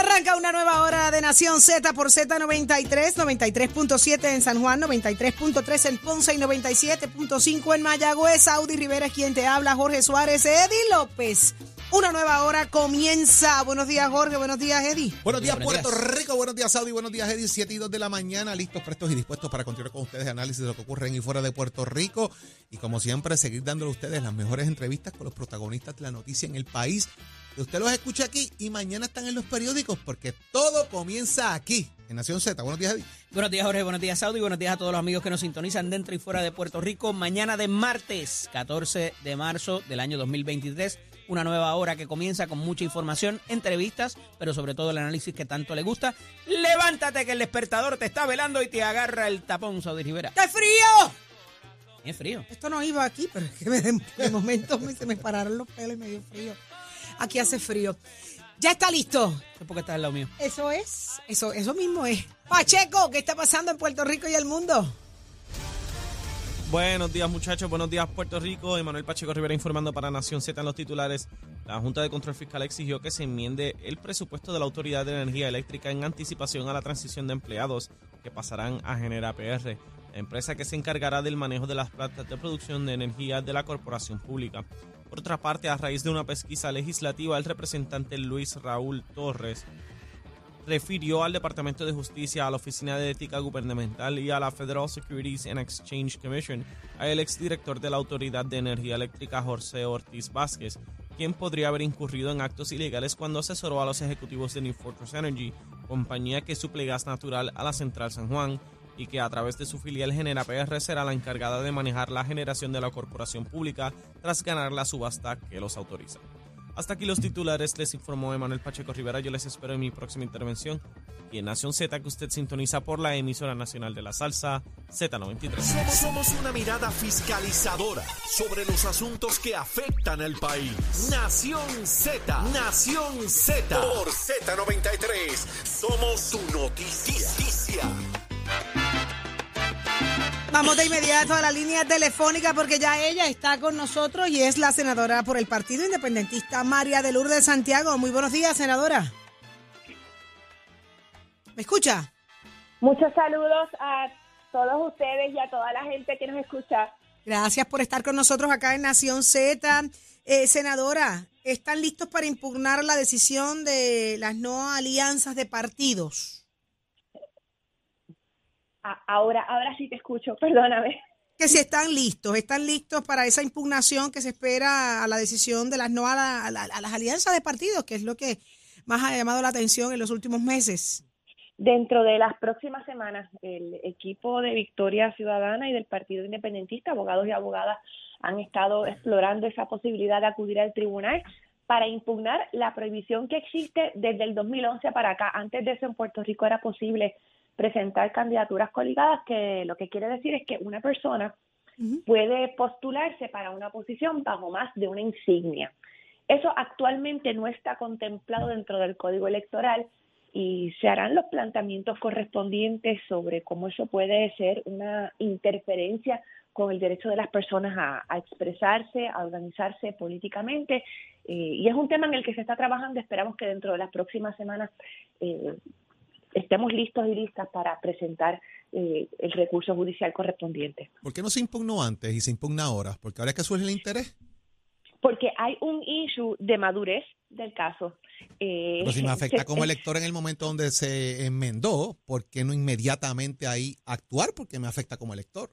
Arranca una nueva hora de Nación Z por Z93, 93.7 en San Juan, 93.3 en Ponce y 97.5 en Mayagüez. Audi Rivera es quien te habla, Jorge Suárez, Eddie López. Una nueva hora comienza. Buenos días, Jorge. Buenos días, Eddie. Buenos días, Buenos Puerto días. Rico. Buenos días, Saudi. Buenos días, Eddie. 7 y 2 de la mañana. Listos, prestos y dispuestos para continuar con ustedes análisis de lo que ocurre en y fuera de Puerto Rico. Y como siempre, seguir dándole a ustedes las mejores entrevistas con los protagonistas de la noticia en el país. Que usted los escuche aquí y mañana están en los periódicos porque todo comienza aquí, en Nación Z. Buenos días, Eddie. Buenos días, Jorge. Buenos días, Saudi. Buenos días a todos los amigos que nos sintonizan dentro y fuera de Puerto Rico. Mañana de martes, 14 de marzo del año 2023. Una nueva hora que comienza con mucha información, entrevistas, pero sobre todo el análisis que tanto le gusta. Levántate que el despertador te está velando y te agarra el tapón, Saudi Rivera. ¡Qué frío! Es frío. Esto no iba aquí, pero es que me- de, de momento me- se me pararon los pelos y me dio frío. Aquí hace frío. Ya está listo. Es porque estás al lado mío. Eso es, eso, eso mismo es. Pacheco, ¿qué está pasando en Puerto Rico y el mundo? Buenos días muchachos, buenos días Puerto Rico. Emanuel Pacheco Rivera informando para Nación Z los titulares. La Junta de Control Fiscal exigió que se enmiende el presupuesto de la Autoridad de Energía Eléctrica en anticipación a la transición de empleados que pasarán a Genera PR, la empresa que se encargará del manejo de las plantas de producción de energía de la corporación pública. Por otra parte, a raíz de una pesquisa legislativa, el representante Luis Raúl Torres refirió al Departamento de Justicia, a la Oficina de Ética Gubernamental y a la Federal Securities and Exchange Commission, a exdirector de la Autoridad de Energía Eléctrica, José Ortiz Vázquez, quien podría haber incurrido en actos ilegales cuando asesoró a los ejecutivos de New Fortress Energy, compañía que suple gas natural a la Central San Juan y que a través de su filial Genera PR será la encargada de manejar la generación de la corporación pública tras ganar la subasta que los autoriza. Hasta aquí los titulares, les informó Emanuel Pacheco Rivera. Yo les espero en mi próxima intervención y en Nación Z que usted sintoniza por la emisora nacional de la salsa Z93. Somos, somos una mirada fiscalizadora sobre los asuntos que afectan al país. Nación Z, Nación Z. Por Z93, somos su noticia. Vamos de inmediato a la línea telefónica porque ya ella está con nosotros y es la senadora por el Partido Independentista María de Lourdes Santiago. Muy buenos días, senadora. ¿Me escucha? Muchos saludos a todos ustedes y a toda la gente que nos escucha. Gracias por estar con nosotros acá en Nación Z. Eh, senadora, ¿están listos para impugnar la decisión de las no alianzas de partidos? A- ahora, ahora sí te escucho, perdóname. Que si están listos, están listos para esa impugnación que se espera a la decisión de las no a, la- a la- a las alianzas de partidos, que es lo que más ha llamado la atención en los últimos meses. Dentro de las próximas semanas, el equipo de Victoria Ciudadana y del Partido Independentista, abogados y abogadas, han estado explorando esa posibilidad de acudir al tribunal para impugnar la prohibición que existe desde el 2011 para acá. Antes de eso, en Puerto Rico era posible presentar candidaturas coligadas, que lo que quiere decir es que una persona puede postularse para una posición bajo más de una insignia. Eso actualmente no está contemplado dentro del Código Electoral y se harán los planteamientos correspondientes sobre cómo eso puede ser una interferencia con el derecho de las personas a, a expresarse, a organizarse políticamente. eh, y es un tema en el que se está trabajando. Esperamos que dentro de las próximas semanas eh, estemos listos y listas para presentar eh, el recurso judicial correspondiente. ¿Por qué no se impugnó antes y se impugna ahora? Porque ahora es que surge el interés. Porque hay un issue de madurez del caso. Eh, Pero si me afecta se- como elector en el momento donde se enmendó, ¿por qué no inmediatamente ahí actuar? Porque me afecta como elector.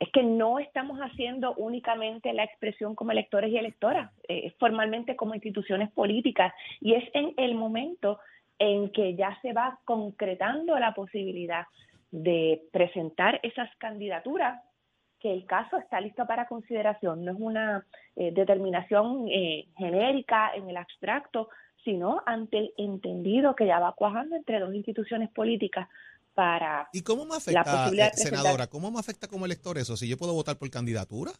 es que no estamos haciendo únicamente la expresión como electores y electoras, eh, formalmente como instituciones políticas, y es en el momento en que ya se va concretando la posibilidad de presentar esas candidaturas que el caso está listo para consideración. No es una eh, determinación eh, genérica en el abstracto, sino ante el entendido que ya va cuajando entre dos instituciones políticas para ¿Y cómo me La afecta, posibilidad eh, de presentar- senadora, cómo me afecta como elector eso? Si yo puedo votar por candidatura.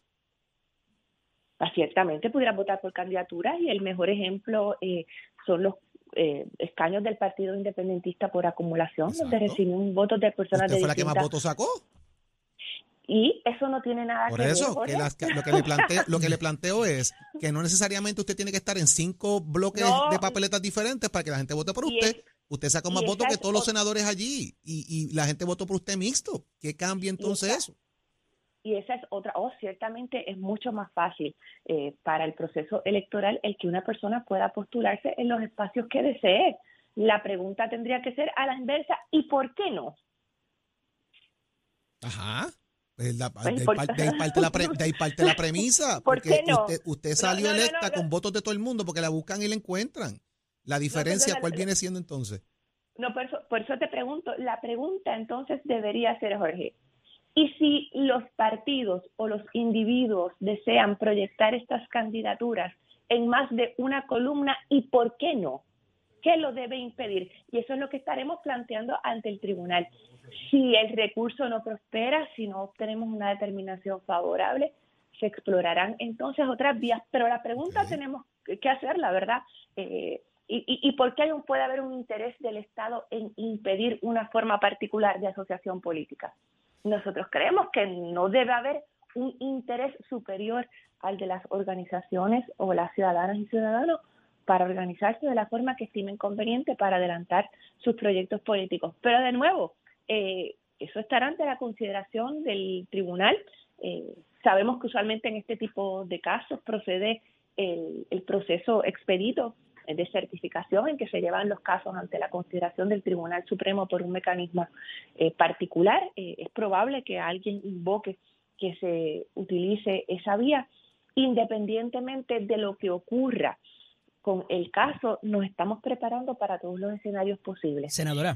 pues, ciertamente pudieran votar por candidaturas y el mejor ejemplo eh, son los eh, escaños del Partido Independentista por acumulación, donde Exacto. reciben votos de personas ¿Usted de fue la que más votos sacó? Y eso no tiene nada Por que ver. eso, Jorge. que las- que lo, que le planteo, lo que le planteo es que no necesariamente usted tiene que estar en cinco bloques No. de papeletas diferentes para que la gente vote por Y usted. es- usted saca y más votos que todos los senadores allí y, y la gente votó por usted mixto. ¿Qué cambia entonces eso? Y esa es otra, oh, ciertamente es mucho más fácil eh, para el proceso electoral el que una persona pueda postularse en los espacios que desee. La pregunta tendría que ser a la inversa, ¿y por qué no? Ajá. La- Pues, de, ahí por- parte, de parte la pre- de ahí parte la premisa. ¿Por porque qué no? usted, usted salió no, no, electa con votos de todo el mundo porque la buscan y la encuentran. La diferencia, ¿cuál la- viene siendo entonces? No, por eso, por eso te pregunto, la pregunta entonces debería ser, Jorge, ¿y si los partidos o los individuos desean proyectar estas candidaturas en más de una columna y por qué no? ¿Qué lo debe impedir? Y eso es lo que estaremos planteando ante el tribunal. Si el recurso no prospera, si no obtenemos una determinación favorable, se explorarán entonces otras vías. Pero la pregunta tenemos que que hacer, la verdad, eh, y, y, y por qué un- puede haber un interés del Estado en impedir una forma particular de asociación política. Nosotros creemos que no debe haber un interés superior al de las organizaciones o las ciudadanas y ciudadanos para organizarse de la forma que estimen conveniente para adelantar sus proyectos políticos. Pero de nuevo, eh, eso estará ante la consideración del tribunal. Eh, sabemos que usualmente en este tipo de casos procede el, el proceso expedito de certificación en que se llevan los casos ante la consideración del Tribunal Supremo por un mecanismo eh, particular. Eh, es probable que alguien invoque que se utilice esa vía, independientemente de lo que ocurra con el caso, nos estamos preparando para todos los escenarios posibles. Senadora,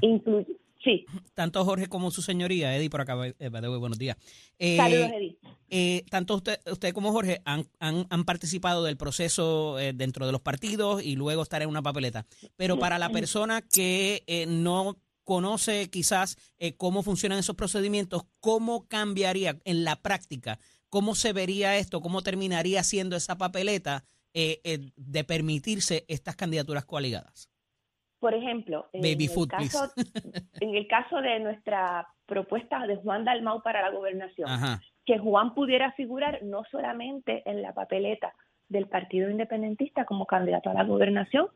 sí, tanto Jorge como su señoría, Eddie por acá, eh, buenos días. Eh, saludos, Edith. eh, tanto usted, usted como Jorge han, han, han participado del proceso eh, dentro de los partidos y luego estar en una papeleta. Pero para la persona que eh, no conoce quizás cómo funcionan esos procedimientos, ¿cómo cambiaría en la práctica? ¿Cómo se vería esto? ¿Cómo terminaría siendo esa papeleta de permitirse estas candidaturas coaligadas? Por ejemplo, en Baby el food, caso, en el caso de nuestra propuesta de Juan Dalmau para la gobernación, Ajá. que Juan pudiera figurar no solamente en la papeleta del Partido Independentista como candidato a la gobernación,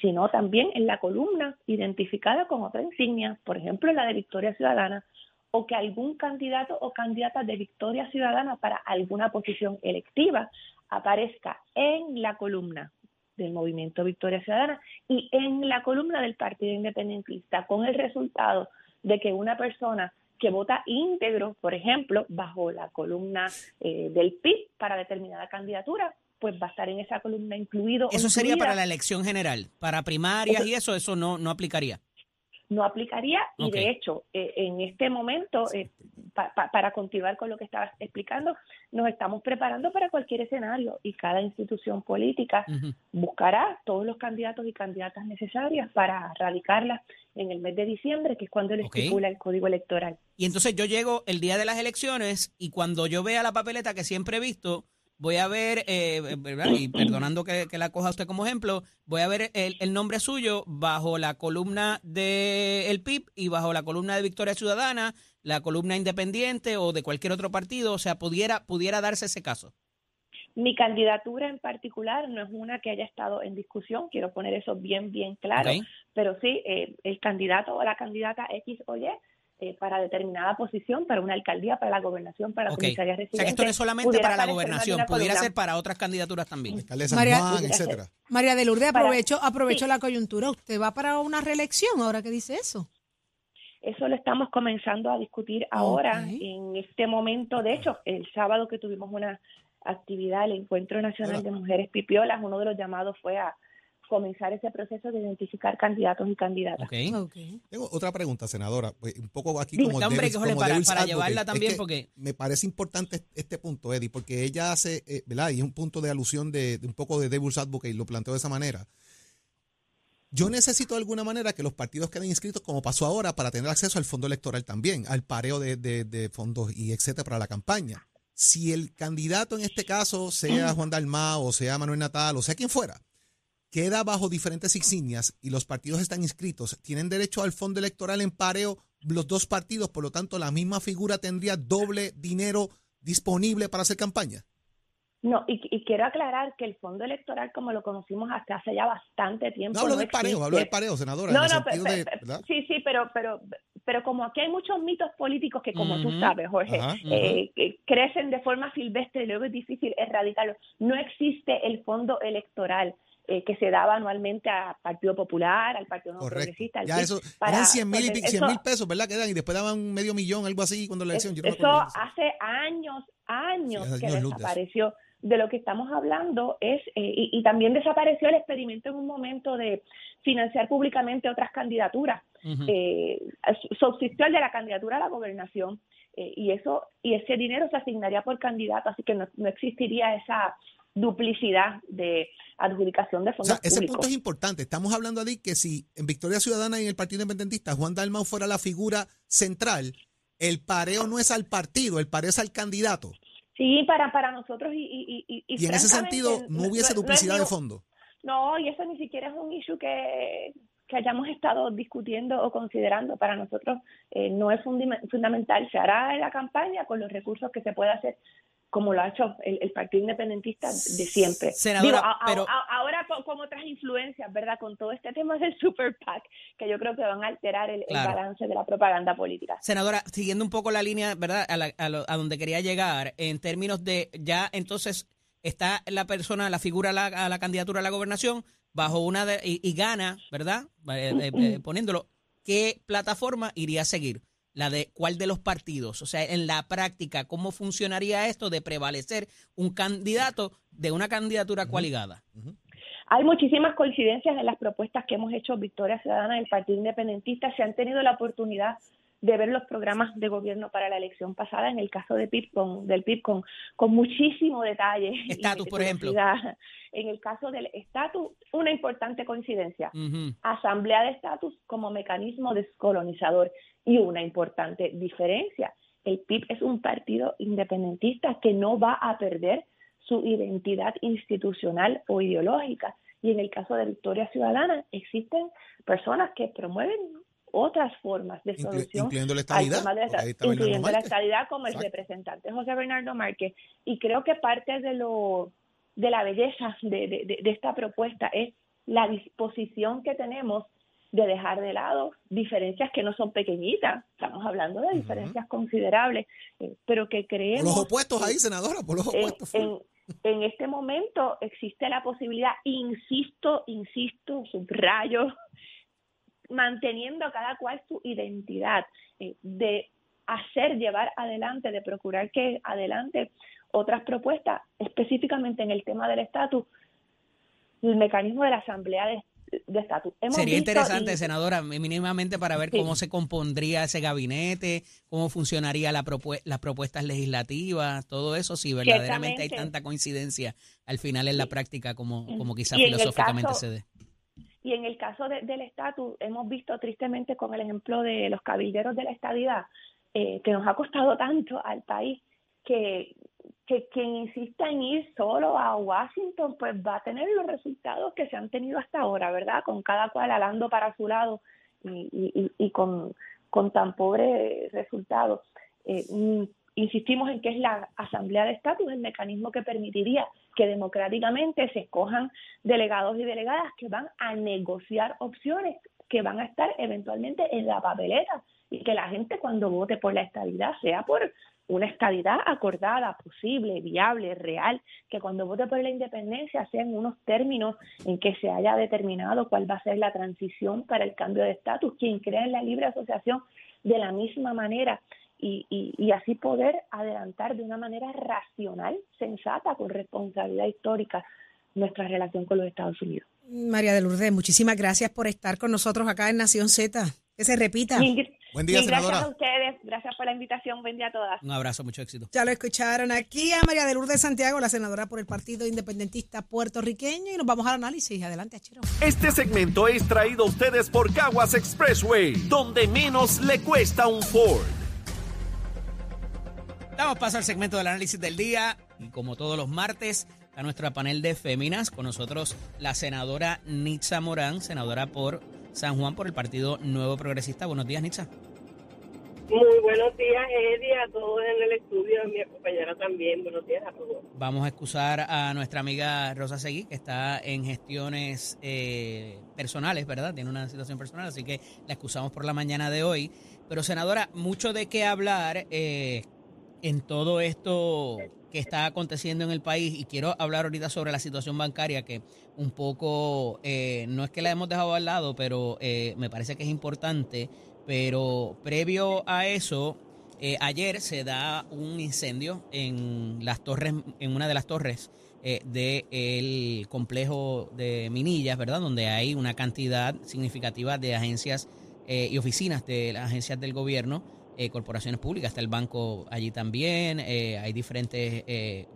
sino también en la columna identificada con otra insignia, por ejemplo, la de Victoria Ciudadana, o que algún candidato o candidata de Victoria Ciudadana para alguna posición electiva aparezca en la columna del movimiento Victoria Ciudadana y en la columna del Partido Independentista, con el resultado de que una persona que vota íntegro, por ejemplo, bajo la columna eh, del PIB para determinada candidatura, pues va a estar en esa columna incluido. Eso sería para la elección general. Para primarias Eso- y eso, eso no, no aplicaría. no aplicaría y de hecho eh, en este momento eh, pa- pa- para continuar con lo que estabas explicando nos estamos preparando para cualquier escenario y cada institución política buscará todos los candidatos y candidatas necesarias para radicarlas en el mes de diciembre que es cuando le Ok. estipula el código electoral. Y entonces yo llego el día de las elecciones y cuando yo vea la papeleta que siempre he visto, voy a ver, eh, y perdonando que, que la coja usted como ejemplo, voy a ver el, el nombre suyo bajo la columna de el PIB y bajo la columna de Victoria Ciudadana, la columna independiente o de cualquier otro partido, o sea, pudiera, pudiera darse ese caso. Mi candidatura en particular no es una que haya estado en discusión, quiero poner eso bien, bien claro, pero sí, eh, el candidato o la candidata X o Y eh, para determinada posición, para una alcaldía, para la gobernación, para la comisaría O residente. sea, que esto no es solamente para la gobernación, pudiera columna. ser para otras candidaturas también. Alcalde de San María- Juan, etcétera. María de Lourdes, aprovecho, aprovecho sí. la coyuntura. ¿Usted va para una reelección ahora que dice eso? Eso lo estamos comenzando a discutir ahora, en este momento. De hecho, el sábado que tuvimos una actividad, el Encuentro Nacional de Mujeres Pipiolas, uno de los llamados fue a comenzar ese proceso de identificar candidatos y candidatas. ¿ok? Ok. Tengo otra pregunta, senadora. Pues, un poco aquí como, hombre, como para- para llevarla Es también, que porque- Me parece importante este punto, Eddie, porque ella hace, eh, ¿verdad? Y es un punto de alusión de, de un poco de Devil's Advocate, y lo planteo de esa manera. Yo necesito de alguna manera que los partidos queden inscritos, como pasó ahora, para tener acceso al fondo electoral también, al pareo de, fondos y etcétera para la campaña. Si el candidato en este caso, sea Juan Dalmao, o sea Manuel Natal, o sea quien fuera, queda bajo diferentes insignias y los partidos están inscritos, ¿tienen derecho al fondo electoral en pareo los dos partidos, por lo tanto, la misma figura tendría doble dinero disponible para hacer campaña. No, y, quiero aclarar que el fondo electoral, como lo conocimos hasta hace ya bastante tiempo. No, hablo del pareo, hablo del pareo, senadora. No, no, sí, sí, pero, pero, pero como aquí hay muchos mitos políticos que, como tú sabes, Jorge, eh, crecen de forma silvestre y luego es difícil erradicarlos. No existe el fondo electoral. Eh, que se daba anualmente al Partido Popular, al Partido No Progresista. Al ya eso, eran 100 mil, pesos, ¿verdad? Que dan y después daban medio millón, algo así, cuando la elección. eso hace años, años que desapareció de lo que estamos hablando es, eh, y, también desapareció el experimento en un momento de financiar públicamente otras candidaturas. Eh, subsistió el de la candidatura a la gobernación eh, y eso y ese dinero se asignaría por candidato, así que no, existiría esa duplicidad de adjudicación de fondos o sea, Ese punto es importante. Estamos hablando de que si en Victoria Ciudadana y en el Partido Independentista Juan Dalmau fuera la figura central, el pareo no es al partido, el pareo es al candidato. Sí, para, para nosotros y... Y, y, y en ese sentido no hubiese duplicidad de fondo. No, y eso ni siquiera es un issue que, que hayamos estado discutiendo o considerando. Para nosotros eh, no es fundamental. Se hará la campaña con los recursos que se pueda hacer como lo ha hecho el, Partido Independentista de siempre. Senadora, pero... ahora con, otras influencias, ¿verdad? Con todo este tema del Super PAC, que yo creo que van a alterar el, balance de la propaganda política. Senadora, siguiendo un poco la línea, ¿verdad? A, a, donde quería llegar, en términos de ya entonces está la persona, la figura a la, candidatura a la gobernación bajo una de, y, gana, ¿verdad? Eh, eh, eh, poniéndolo, ¿qué plataforma iría a seguir? la de cuál de los partidos, o sea, en la práctica, cómo funcionaría esto de prevalecer un candidato de una candidatura coaligada. Hay muchísimas coincidencias en las propuestas que hemos hecho Victoria Ciudadana del Partido Independentista. Se han tenido la oportunidad de ver los programas de gobierno para la elección pasada, en el caso de del PIB con, con muchísimo detalle. Estatus, por ejemplo. En el caso del estatus, una importante coincidencia. Asamblea de estatus como mecanismo descolonizador. Y una importante diferencia, el PIB es un partido independentista que no va a perder su identidad institucional o ideológica. Y en el caso de Victoria Ciudadana existen personas que promueven otras formas de solución. Incluyendo la estabilidad. incluyendo la estabilidad como el representante José Bernardo Márquez. Y creo que parte de lo de la belleza de esta propuesta es la disposición que tenemos de dejar de lado diferencias que no son pequeñitas, estamos hablando de diferencias considerables, eh, pero que creemos... Por los opuestos ahí, senadora, por los opuestos. En, en, este momento existe la posibilidad, insisto, insisto, subrayo, manteniendo cada cual su identidad, eh, de hacer, llevar adelante, de procurar que adelante otras propuestas, específicamente en el tema del estatus, el mecanismo de la asamblea de de estatus. Sería interesante, senadora, mínimamente para ver cómo se compondría ese gabinete, cómo funcionaría la las propuestas legislativas, todo eso, si verdaderamente hay tanta coincidencia al final en la práctica como, como quizás filosóficamente se dé. Y en el caso del estatus, hemos visto tristemente con el ejemplo de los cabilderos de la estadidad, eh, que nos ha costado tanto al país, que que quien insista en ir solo a Washington, pues va a tener los resultados que se han tenido hasta ahora, ¿verdad? Con cada cual alando para su lado y, y, con, con, tan pobres resultados. Eh, insistimos en que es la Asamblea de Estatus el mecanismo que permitiría que democráticamente se escojan delegados y delegadas que van a negociar opciones que van a estar eventualmente en la papeleta y que la gente cuando vote por la estabilidad sea por una estabilidad acordada, posible, viable, real, que cuando vote por la independencia sean unos términos en que se haya determinado cuál va a ser la transición para el cambio de estatus, quien crea en la libre asociación de la misma manera y, y, así poder adelantar de una manera racional, sensata, con responsabilidad histórica nuestra relación con los Estados Unidos. María de Lourdes, muchísimas gracias por estar con nosotros acá en Nación Z. Que se repita. Buen día, Gracias a ustedes, gracias por la invitación, buen día a todas. Un abrazo, mucho éxito. Ya lo escucharon aquí a María de Lourdes Santiago, la senadora por el Partido Independentista Puertorriqueño, y nos vamos al análisis. Adelante, Achero. Este segmento es traído a ustedes por Caguas Expressway, donde menos le cuesta un Ford. Damos paso al segmento del análisis del día, y como todos los martes, a nuestro panel de féminas, con nosotros la senadora Nitza Morán, senadora por San Juan por el Partido Nuevo Progresista. Buenos días, Nitza. Muy buenos días, Eddie, a todos en el estudio, a mi compañera también. Buenos días a todos. Vamos a excusar a nuestra amiga Rosa Seguí, que está en gestiones eh, personales, ¿verdad? Tiene una situación personal, así que la excusamos por la mañana de hoy. Pero, senadora, mucho de qué hablar eh, en todo esto que está aconteciendo en el país y quiero hablar ahorita sobre la situación bancaria que un poco, eh, no es que la hemos dejado al lado, pero me parece que es importante pero previo a eso, eh, ayer se da un incendio en las torres, en una de las torres eh, del complejo de Minillas, ¿verdad? Donde hay una cantidad significativa de agencias eh, y oficinas de las agencias del gobierno, corporaciones públicas, está el banco allí también, hay diferentes,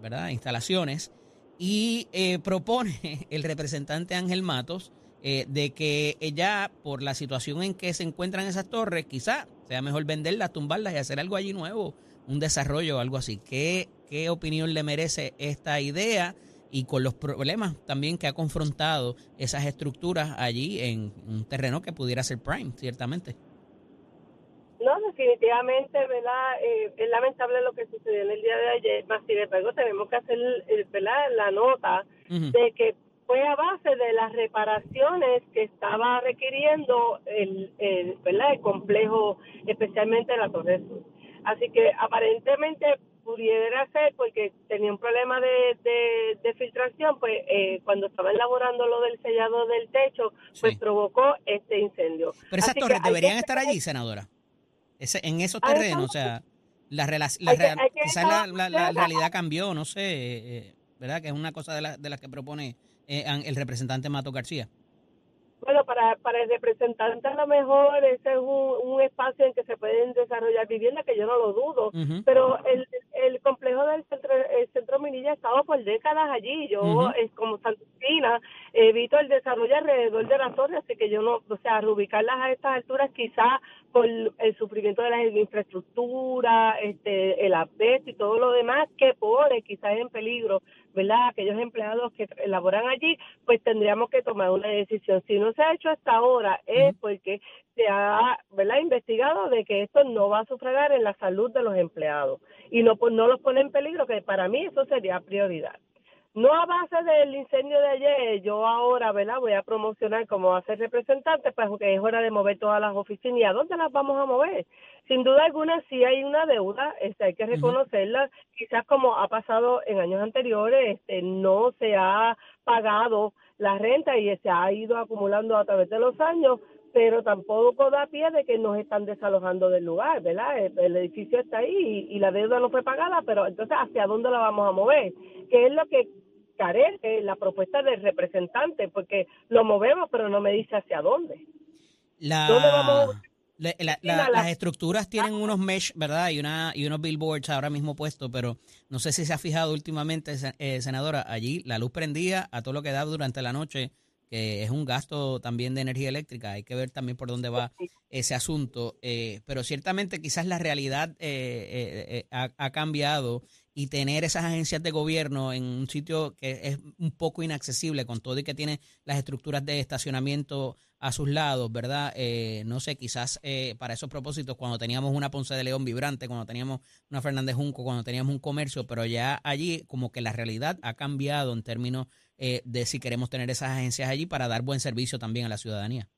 ¿verdad? Instalaciones y propone el representante Ángel Matos eh, de que ella, por la situación en que se encuentran esas torres, quizá sea mejor venderlas, tumbarlas y hacer algo allí nuevo, un desarrollo o algo así. ¿Qué, ¿Qué opinión le merece esta idea y con los problemas también que ha confrontado esas estructuras allí en un terreno que pudiera ser prime, ciertamente? Definitivamente, ¿verdad? Eh, es lamentable lo que sucedió en el día de ayer, más sin embargo tenemos que hacer, ¿verdad? La nota de que fue a base de las reparaciones que estaba requiriendo el, el, el complejo, especialmente la Torre Sur. Así que aparentemente pudiera ser porque tenía un problema de, de, filtración, pues eh, cuando estaba elaborando lo del sellado del techo, pues provocó este incendio. Pero esas torres deberían estar allí, senadora. Ese, en esos terrenos, o sea, la, la, quizás la, la, realidad cambió, no sé, eh, ¿verdad? Que es una cosa de, de las que propone eh, el representante Mato García? Bueno, para, para el representante a lo mejor ese es un, espacio en que se pueden desarrollar viviendas, que yo no lo dudo, pero el, el complejo del centro, el centro Minilla ha estado por décadas allí. Yo, es como Santina, he visto el desarrollo alrededor de la torre, así que yo no, o sea, reubicarlas a estas alturas quizás por el sufrimiento de la infraestructura, este, el asbesto y todo lo demás que pone quizás en peligro, ¿verdad? Aquellos empleados que elaboran allí, pues tendríamos que tomar una decisión. Si no se ha hecho hasta ahora es porque se ha, ¿verdad? Investigado de que esto no va a sufragar en la salud de los empleados y no, pues, no los pone en peligro, que para mí eso sería prioridad. No a base del incendio de ayer, yo ahora, ¿verdad? Voy a promocionar como a ser representante, pues porque es hora de mover todas las oficinas. ¿Y a dónde las vamos a mover? Sin duda alguna sí hay una deuda, este, hay que reconocerla. Quizás como ha pasado en años anteriores, este, no se ha pagado la renta y se ha ido acumulando a través de los años, pero tampoco da pie de que nos están desalojando del lugar, ¿verdad? El, edificio está ahí y, la deuda no fue pagada, pero entonces, ¿hacia dónde la vamos a mover? ¿Qué es lo que carece la propuesta del representante? Porque lo movemos, pero no me dice hacia dónde. La... las estructuras tienen unos mesh, ¿verdad? Y, una, y unos billboards ahora mismo puestos, pero no sé si se ha fijado últimamente, eh, senadora, allí la luz prendía a todo lo que da durante la noche que es un gasto también de energía eléctrica. Hay que ver también por dónde va ese asunto. Eh, pero ciertamente quizás la realidad eh, eh, ha, cambiado y tener esas agencias de gobierno en un sitio que es un poco inaccesible con todo y que tiene las estructuras de estacionamiento a sus lados, ¿verdad? no sé, quizás para esos propósitos, cuando teníamos una Ponce de León vibrante, cuando teníamos una Fernández Junco, cuando teníamos un comercio, pero ya allí como que la realidad ha cambiado en términos eh, de si queremos tener esas agencias allí para dar buen servicio también a la ciudadanía.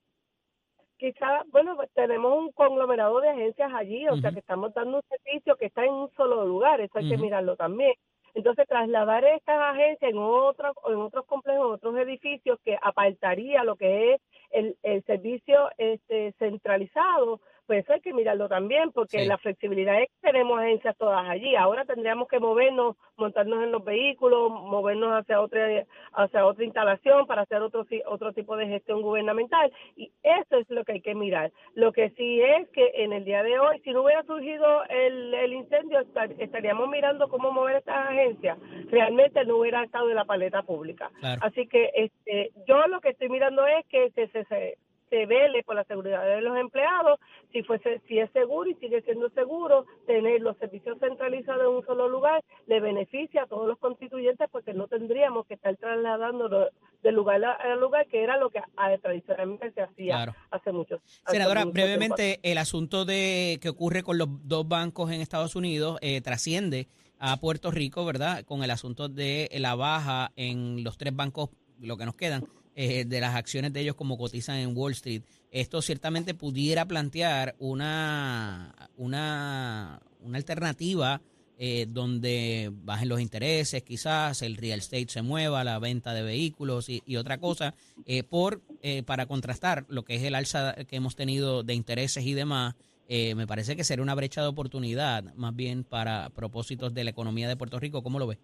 Quizá, bueno, pues tenemos un conglomerado de agencias allí, o sea que estamos dando un servicio que está en un solo lugar, eso hay que mirarlo también. Entonces, trasladar estas agencias en otros, en otros complejos, en otros edificios que apartaría lo que es el, el servicio este, centralizado, pues eso hay que mirarlo también, porque la flexibilidad es que tenemos agencias todas allí. Ahora tendríamos que movernos, montarnos en los vehículos, movernos hacia otra, hacia otra instalación para hacer otro, otro tipo de gestión gubernamental. Y eso es lo que hay que mirar. Lo que sí es que en el día de hoy, si no hubiera surgido el, el incendio, estaríamos mirando cómo mover estas agencias. Realmente no hubiera estado en la paleta pública. Así que este, yo lo que estoy mirando es que se, se, se se vele por la seguridad de los empleados, si fuese si es seguro y sigue siendo seguro, tener los servicios centralizados en un solo lugar le beneficia a todos los constituyentes porque no tendríamos que estar trasladando de lugar a lugar, que era lo que ah, tradicionalmente se hacía hace muchos años. Senadora, brevemente, el asunto de que ocurre con los dos bancos en Estados Unidos eh, trasciende a Puerto Rico, ¿verdad? Con el asunto de la baja en los tres bancos, lo que nos quedan, eh, de las acciones de ellos como cotizan en Wall Street. Esto ciertamente pudiera plantear una, una, una alternativa eh, donde bajen los intereses, quizás el real estate se mueva, la venta de vehículos y, otra cosa, eh, por eh, para contrastar lo que es el alza que hemos tenido de intereses y demás. me parece que sería una brecha de oportunidad más bien para propósitos de la economía de Puerto Rico. ¿Cómo lo ves?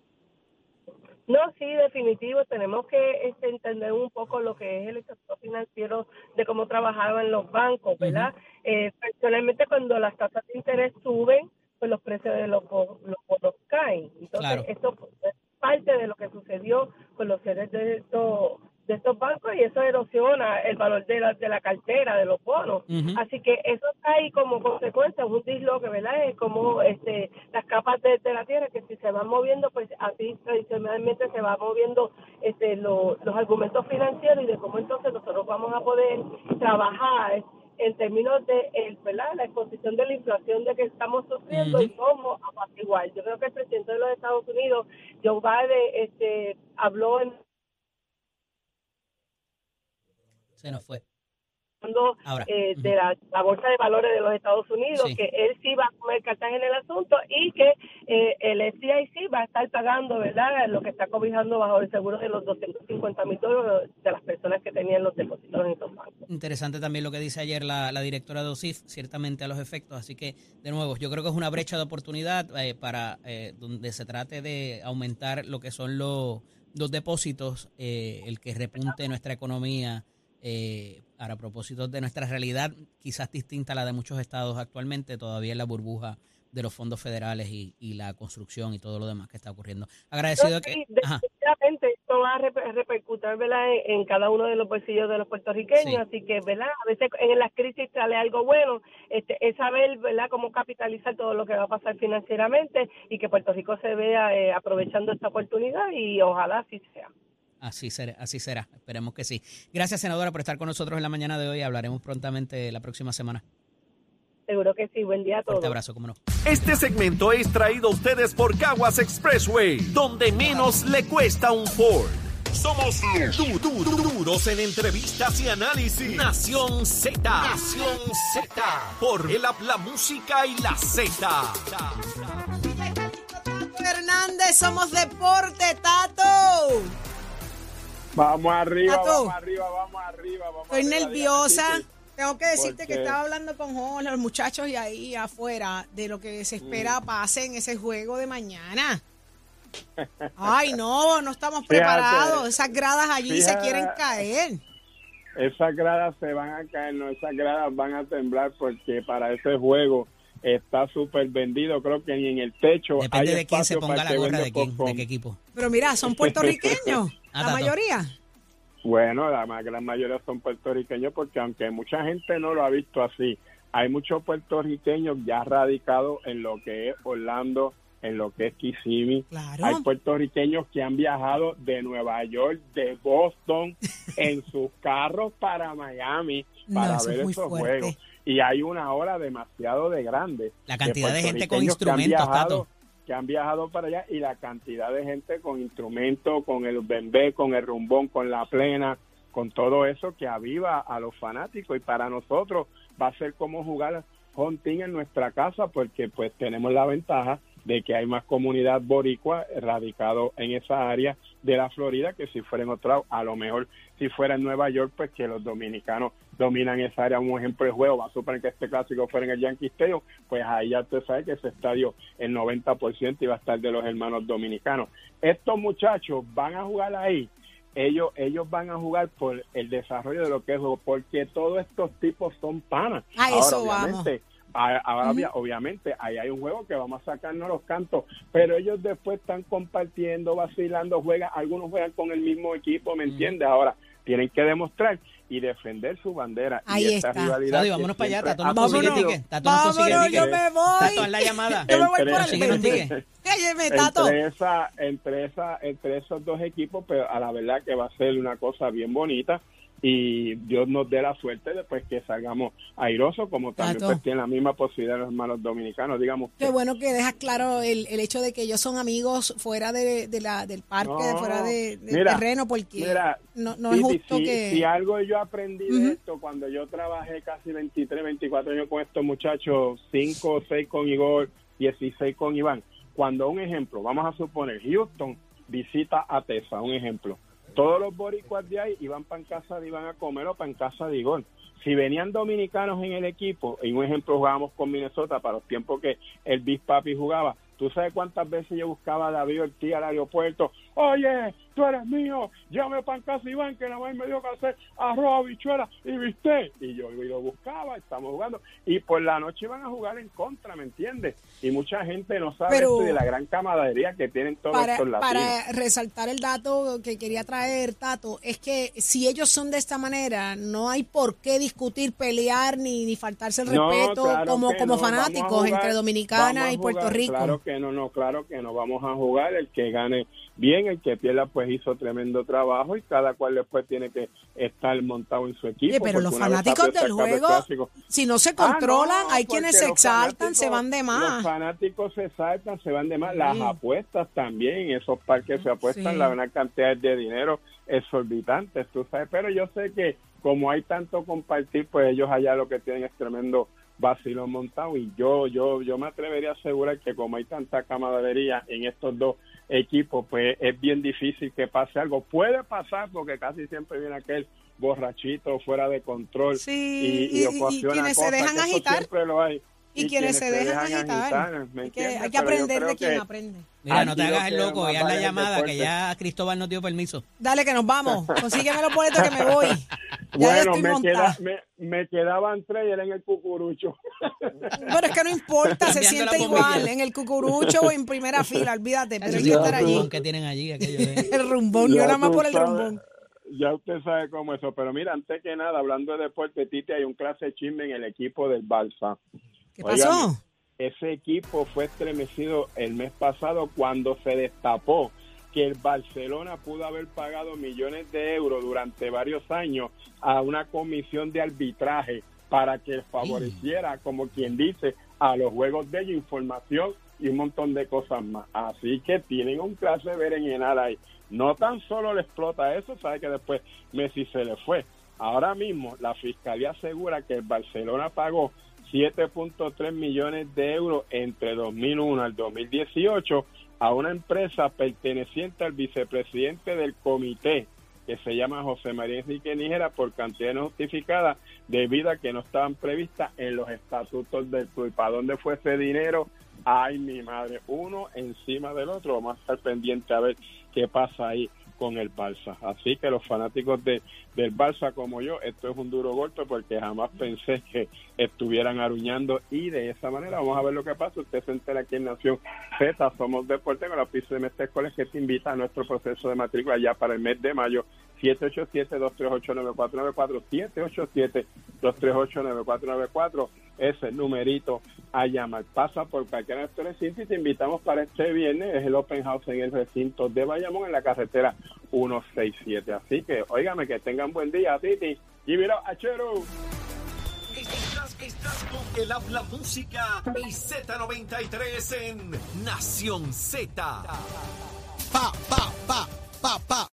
No, sí, definitivo. Tenemos que este, entender un poco lo que es el sector financiero de cómo trabajaban los bancos, ¿verdad? personalmente, cuando las tasas de interés suben, pues los precios de los, los bonos caen. Entonces, esto es parte de lo que sucedió con los seres de estos bancos y eso erosiona el valor de la, de la cartera de los bonos. Así que eso está ahí como consecuencia, un disloque, ¿verdad? Es como este las capas de, la tierra que si se van moviendo, pues así tradicionalmente se va moviendo este los argumentos financieros y de cómo entonces nosotros vamos a poder trabajar en términos de el, la exposición de la inflación de que estamos sufriendo y cómo apaciguar. Yo creo que el presidente de los Estados Unidos, Joe Biden, este, habló en... Se nos fue. Eh, de la, Bolsa de Valores de los Estados Unidos, que él sí va a comer cartas en el asunto y que eh, el FDIC va a estar pagando, ¿verdad?, lo que está cobijando bajo el seguro de los 250 mil dólares de las personas que tenían los depósitos en estos bancos. Interesante también lo que dice ayer la, directora de OSIF, ciertamente a los efectos. Así que, de nuevo, yo creo que es una brecha de oportunidad eh, para donde se trate de aumentar lo que son los, los depósitos, el que repunte nuestra economía eh, ahora, a propósito de nuestra realidad, quizás distinta a la de muchos estados actualmente, todavía en la burbuja de los fondos federales y, la construcción y todo lo demás que está ocurriendo. Agradecido que... Definitivamente esto va a repercutir En, cada uno de los bolsillos de los puertorriqueños, así que ¿verdad? a veces en las crisis sale algo bueno, este, es saber ¿verdad? cómo capitalizar todo lo que va a pasar financieramente y que Puerto Rico se vea eh, aprovechando esta oportunidad y ojalá así sea. Así será, así será. Esperemos que sí. Gracias, senadora, por estar con nosotros en la mañana de hoy. Hablaremos prontamente la próxima semana. Seguro que sí. Buen día a todos. Un abrazo, cómo no. Este segmento es traído a ustedes por Caguas Expressway, donde menos le cuesta un Ford. Somos du duros en entrevistas y análisis. Nación Z. Nación Z. Por el la música y la Z. Hernández, somos Deporte, Tato. Vamos arriba, vamos arriba, vamos arriba. Estoy nerviosa. Tengo que decirte que estaba hablando con los muchachos y ahí afuera de lo que se espera mm. pase en ese juego de mañana. Ay, no, no estamos preparados. Esas gradas allí se quieren caer. Esas gradas se van a caer, no, esas gradas van a temblar porque para ese juego está súper vendido. Creo que ni en el techo. Depende de quién se ponga la gorra de, quién, de qué equipo. Pero mira, son puertorriqueños. la mayoría. Bueno, la gran mayoría son puertorriqueños porque aunque mucha gente no lo ha visto así, hay muchos puertorriqueños ya radicados en lo que es Orlando, en lo que es Kissimmee. Hay puertorriqueños que han viajado de Nueva York, de Boston, en sus carros para Miami para ver esos juegos. Y hay una hora demasiado de grande. La cantidad de, gente con instrumentos, Tato que han viajado para allá y la cantidad de gente con instrumentos, con el bembé, con el rumbón, con la plena, con todo eso que aviva a los fanáticos. Y para nosotros va a ser como jugar hunting en nuestra casa porque pues tenemos la ventaja de que hay más comunidad boricua radicado en esa área de la Florida que si fuera en otro a lo mejor si fuera en Nueva York, pues que los dominicanos dominan esa área. Un ejemplo de juego, va a suponer que este clásico fuera en el Yankee Stadium, pues ahí ya usted sabe que ese estadio el 90% iba a estar de los hermanos dominicanos. Estos muchachos van a jugar ahí ellos ellos van a jugar por el desarrollo de lo que es juego, porque todos estos tipos son panas. A eso obviamente, Ahora, obviamente, ahí hay un juego que vamos a sacarnos los cantos, pero ellos después están compartiendo, vacilando, juegan, algunos juegan con el mismo equipo, ¿me entiendes? Ahora, tienen que demostrar y defender su bandera. Ahí y esta está. rivalidad Saudi, que vámonos para allá. Tato no ha consigue ticket. Tato no consigue Vámonos, yo me voy. Tato, haz la llamada. Yo me voy por el ticket. Cálleme, Tato. entre esa entre esa entre esos dos equipos pero a la verdad que va a ser una cosa bien bonita y Dios nos dé la suerte después que salgamos airosos como también pues, tienen la misma posibilidad los hermanos dominicanos digamos Qué bueno que dejas claro el, el hecho de que ellos son amigos fuera de, de la, del parque, No, fuera de, del mira, terreno, porque mira, no, no es justo si, que... si algo yo aprendí de esto cuando yo trabajé casi 23, 24 años con estos muchachos, 5 o 6 con Igor, 16 con Iván, cuando un ejemplo, vamos a suponer, Houston visita a Tesa, un ejemplo, todos los boricuas de ahí iban para en casa de Iván a comer o para en casa de Igor. Si venían dominicanos en el equipo, y un ejemplo jugábamos con Minnesota para los tiempos que el Big Papi jugaba, ¿tú sabes cuántas veces yo buscaba a David Ortiz al aeropuerto? Oye, tú eres mío, llévame para en casa Iván, que nada más me dio que hacer arroz, habichuela y viste. Y yo y lo buscaba, estamos jugando. Y por la noche iban a jugar en contra, ¿me entiendes? Y mucha gente no sabe Pero- esto de la gran camaradería que tienen todos para, estos latinos. para resaltar el dato que quería traer, Tato, es que si ellos son de esta manera, no hay por qué discutir, pelear ni, ni faltarse el No, respeto claro como, como no, fanáticos jugar, entre Dominicana y Puerto jugar. Rico. Claro que no, no, claro que no vamos a jugar. El que gane bien, el que pierda pues hizo tremendo trabajo y cada cual después tiene que estar montado en su equipo. Oye, pero los fanáticos del juego, si no se Ah, controlan, no, hay quienes se los exaltan, se van de Los más. fanáticos se exaltan, se van de más. Las apuestas también, esos parques se apuestan Sí. la una cantidad de dinero exorbitantes, tú sabes. Pero yo sé que como hay tanto compartir, pues ellos allá lo que tienen es tremendo vacilón montado y yo yo yo me atrevería a asegurar que como hay tanta camaradería en estos dos equipos, pues es bien difícil que pase algo. Puede pasar porque casi siempre viene aquel borrachito fuera de control Sí, y, y- y ocasiona quienes se cosas, dejan agitar. siempre lo hay. Y, quienes, se dejan, agitar. ¿me Hay que, hay que aprender de quien que aprende. Mira, no te hagas el loco más y haz vale la es llamada que ya Cristóbal nos dio permiso. Dale, que nos vamos. Consígueme los boletos que me voy. Ya Bueno, estoy me, montada. queda, me, me quedaban tres y era en el cucurucho. Pero es que no importa, se siente igual en el cucurucho o en primera fila, olvídate, pero hay que es estar el allí. rumbón que tienen allí. De- El rumbón, yo Ya nada más por el sabes. rumbón. Ya usted sabe cómo eso. Pero mira, antes que nada, hablando de deporte, Titi, hay un clase chisme en el equipo del Balsa. ¿Qué pasó? ese equipo fue estremecido el mes pasado cuando se destapó que el Barcelona pudo haber pagado millones de euros durante varios años a una comisión de arbitraje para que favoreciera, como quien dice, a los juegos de ellos información y un montón de cosas más. Así que tienen un clase berenjenal ahí. No tan solo le explota eso, sabe que después Messi se le fue. Ahora mismo la fiscalía asegura que el Barcelona pagó 7.3 millones de euros entre 2001 al 2018 a una empresa perteneciente al vicepresidente del comité que se llama José María Enrique Nígera por cantidad no justificada debido a que no estaban previstas en los estatutos del club. ¿Para dónde fue ese dinero? Ay, mi madre, uno encima del otro. Vamos a estar pendiente a ver qué pasa ahí con el Barça. Así que los fanáticos de, del Barça como yo, esto es un duro golpe porque jamás pensé que estuvieran aruñando y de esa manera vamos a ver lo que pasa. Usted se entera aquí en Nación Z, somos deporte con la piso de Mestre que te invita a nuestro proceso de matrícula ya para el mes de mayo. 787-238-9494, 787-238-9494, ese numerito a llamar. Pasa por estos recintos y te invitamos para este viernes, es el Open House en el recinto de Bayamón en la carretera 167. Así que, óigame, que tengan buen día, Titi. Y mira, achero. Estás, estás con el habla música y Z93 en Nación Z. Pa, pa, pa, pa, pa.